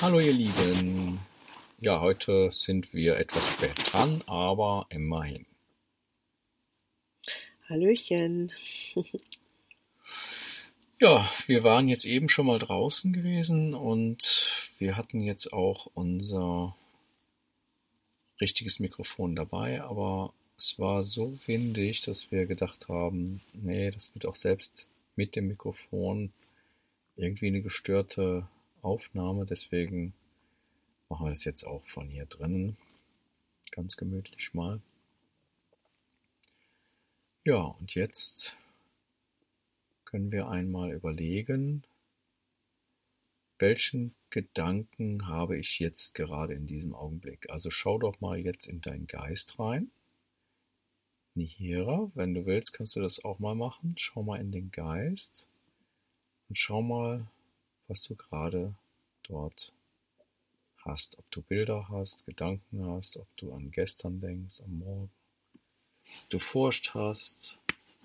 Hallo, ihr Lieben. Ja, heute sind wir etwas spät dran, aber immerhin. Hallöchen. Ja, wir waren jetzt eben schon mal draußen gewesen und wir hatten jetzt auch unser richtiges Mikrofon dabei, aber es war so windig, dass wir gedacht haben, nee, das wird auch selbst mit dem Mikrofon irgendwie eine gestörte Aufnahme, deswegen machen wir das jetzt auch von hier drinnen. Ganz gemütlich mal. Ja, und jetzt können wir einmal überlegen, welchen Gedanken habe ich jetzt gerade in diesem Augenblick. Also schau doch mal jetzt in deinen Geist rein. Nihira, wenn du willst, kannst du das auch mal machen. Schau mal in den Geist und schau mal, was du gerade dort hast. Ob du Bilder hast, Gedanken hast, ob du an gestern denkst, am Morgen, ob du Furcht hast,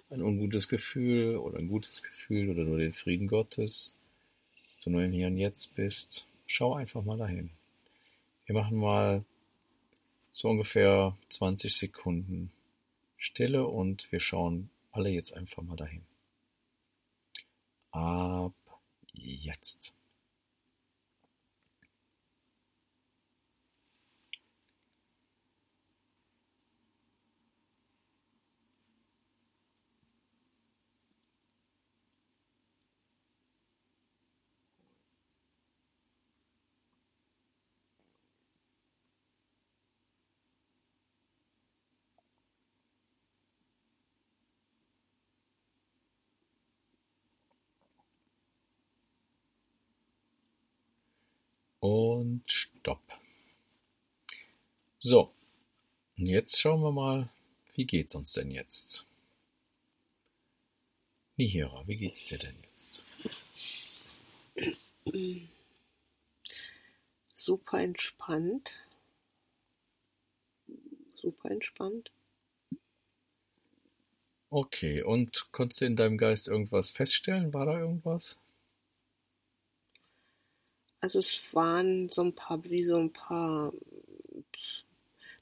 ein ungutes Gefühl oder ein gutes Gefühl oder nur den Frieden Gottes, du nur im Hier und Jetzt bist, schau einfach mal dahin. Wir machen mal so ungefähr 20 Sekunden Stille und wir schauen alle jetzt einfach mal dahin. Ab jetzt. Und Stopp. So, und jetzt schauen wir mal, wie geht's uns denn jetzt? Nihira, wie geht's dir denn jetzt? Super entspannt. Super entspannt. Okay, und konntest du in deinem Geist irgendwas feststellen? War da irgendwas? Also es waren so ein paar, wie so ein paar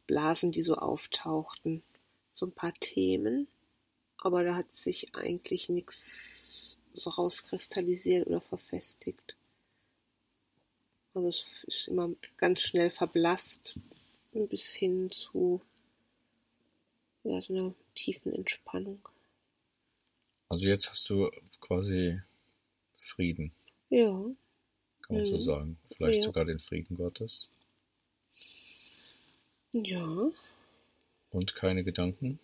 Blasen, die so auftauchten. So ein paar Themen. Aber da hat sich eigentlich nichts so rauskristallisiert oder verfestigt. Also es ist immer ganz schnell verblasst bis hin zu ja, so einer tiefen Entspannung. Also jetzt hast du quasi Frieden. Ja kann man so Mhm. sagen. Vielleicht Ja. sogar den Frieden Gottes. Ja, Und keine Gedanken.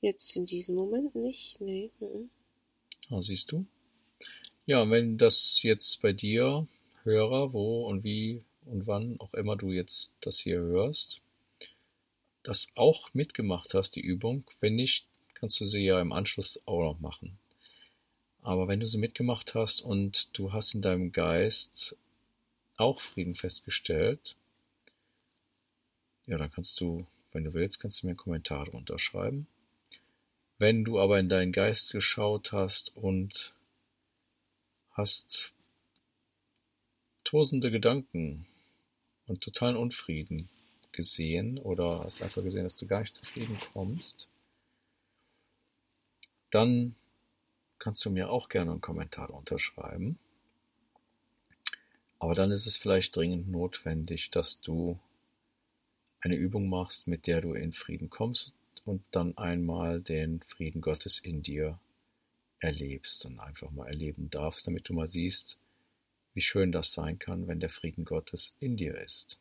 jetzt in diesem Moment nicht. Nee. mhm. Ah, siehst du? Ja, wenn das jetzt bei dir, Hörer, wo und wie und wann auch immer du jetzt das hier hörst, das auch mitgemacht hast, die Übung, wenn nicht, kannst du sie ja im Anschluss auch noch machen. Aber wenn du sie mitgemacht hast und du hast in deinem Geist auch Frieden festgestellt, ja, dann kannst du, wenn du willst, kannst du mir einen Kommentar drunter schreiben. Wenn du aber in deinen Geist geschaut hast und hast tosende Gedanken und totalen Unfrieden gesehen oder hast einfach gesehen, dass du gar nicht zufrieden kommst, dann kannst du mir auch gerne einen Kommentar drunter schreiben. Aber dann ist es vielleicht dringend notwendig, dass du eine Übung machst, mit der du in Frieden kommst und dann einmal den Frieden Gottes in dir erlebst und einfach mal erleben darfst, damit du mal siehst, wie schön das sein kann, wenn der Frieden Gottes in dir ist.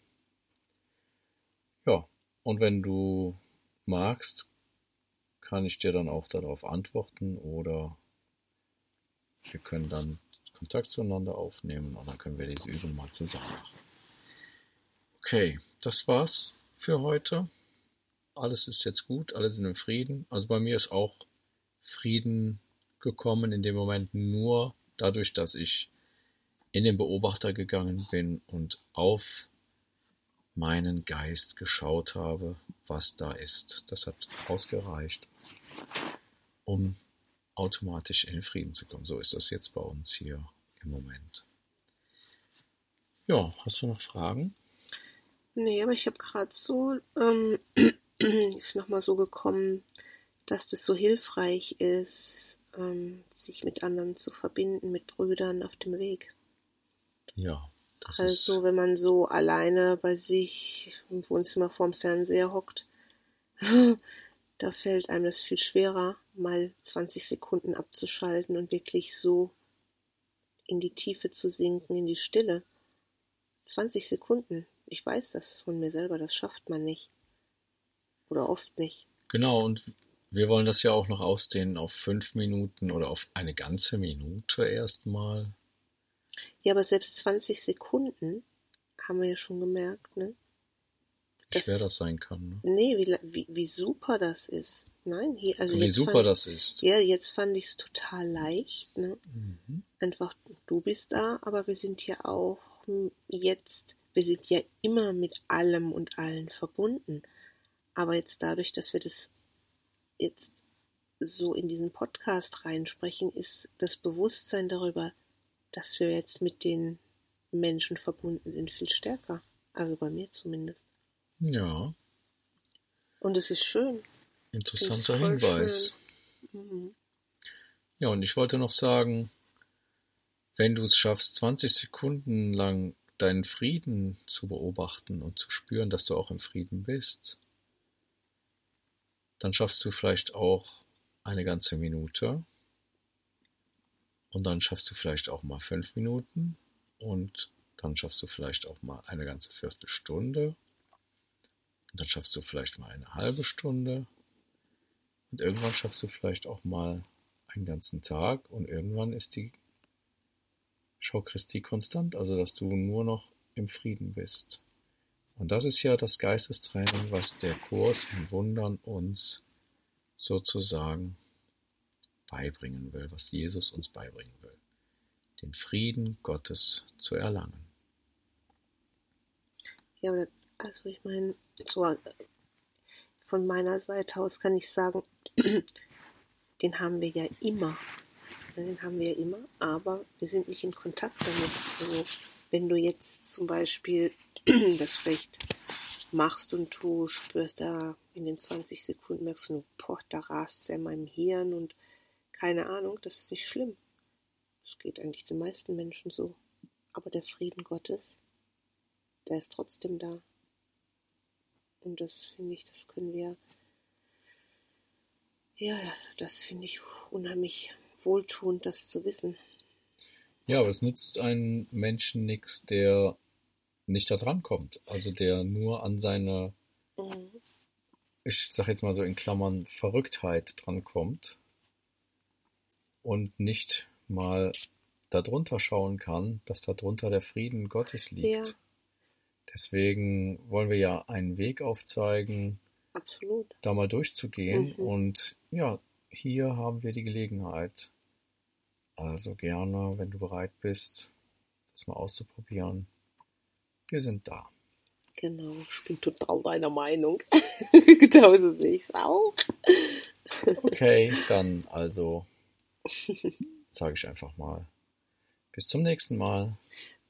Ja, und wenn du magst, kann ich dir dann auch darauf antworten oder wir können dann Kontakt zueinander aufnehmen und dann können wir diese Übung mal zusammen machen. Okay, das war's für heute. Alles ist jetzt gut, alle sind im Frieden. Also bei mir ist auch Frieden gekommen in dem Moment nur dadurch, dass ich in den Beobachter gegangen bin und auf meinen Geist geschaut habe, was da ist. Das hat ausgereicht, um automatisch in den Frieden zu kommen. So ist das jetzt bei uns hier im Moment. Ja, hast du noch Fragen? Nee, aber ich habe gerade so, ähm, ist nochmal so gekommen, dass das so hilfreich ist, ähm, sich mit anderen zu verbinden, mit Brüdern auf dem Weg. Ja. Das also ist, wenn man so alleine bei sich im Wohnzimmer vorm Fernseher hockt, da fällt einem das viel schwerer, mal 20 Sekunden abzuschalten und wirklich so in die Tiefe zu sinken, in die Stille. 20 Sekunden. Ich weiß das von mir selber, das schafft man nicht. Oder oft nicht. Genau, und wir wollen das ja auch noch ausdehnen auf fünf Minuten oder auf eine ganze Minute erstmal. Ja, aber selbst 20 Sekunden haben wir ja schon gemerkt, ne? Wie schwer das sein kann. Ne? Nee, wie, wie, wie super das ist. Nein, hier, also Wie jetzt super fand, das ist. Ja, jetzt fand ich es total leicht, ne? Mhm. Einfach, du bist da, aber wir sind ja auch jetzt, wir sind ja immer mit allem und allen verbunden. Aber jetzt dadurch, dass wir das jetzt so in diesen Podcast reinsprechen, ist das Bewusstsein darüber, dass wir jetzt mit den Menschen verbunden sind, viel stärker. Also bei mir zumindest. Ja, Und es ist schön. interessanter Hinweis. Mhm. Ja, und ich wollte noch sagen, wenn du es schaffst, 20 Sekunden lang deinen Frieden zu beobachten und zu spüren, dass du auch im Frieden bist, dann schaffst du vielleicht auch eine ganze Minute und dann schaffst du vielleicht auch mal fünf Minuten und dann schaffst du vielleicht auch mal eine ganze Viertelstunde und dann schaffst du vielleicht mal eine halbe Stunde und irgendwann schaffst du vielleicht auch mal einen ganzen Tag und irgendwann ist die Schau Christi konstant, also dass du nur noch im Frieden bist. Und das ist ja das Geistestraining, was der Kurs in Wundern uns sozusagen beibringen will, was Jesus uns beibringen will, den Frieden Gottes zu erlangen. Ja, also ich meine, so äh, von meiner Seite aus kann ich sagen, den haben wir ja immer. Ja, Den haben wir ja immer, aber wir sind nicht in Kontakt damit. Also wenn du jetzt zum Beispiel das vielleicht machst und du spürst da in den 20 Sekunden, merkst du, boah, da rast es ja in meinem Hirn und keine Ahnung, das ist nicht schlimm. Das geht eigentlich den meisten Menschen so. Aber der Frieden Gottes, der ist trotzdem da. Und das finde ich, das können wir, ja, das finde ich unheimlich wohltuend, das zu wissen. Ja, aber es nützt einen Menschen nichts, der nicht da dran kommt. Also der nur an seine, Mhm. ich sag jetzt mal so in Klammern, Verrücktheit drankommt und nicht mal darunter schauen kann, dass darunter der Frieden Gottes liegt. Ja. Deswegen wollen wir ja einen Weg aufzeigen, Absolut. da mal durchzugehen. Mhm. Und ja, hier haben wir die Gelegenheit. Also gerne, wenn du bereit bist, das mal auszuprobieren. Wir sind da. Genau, ich bin total deiner Meinung. Genauso sehe ich es auch. Okay, dann also sage ich einfach mal. Bis zum nächsten Mal.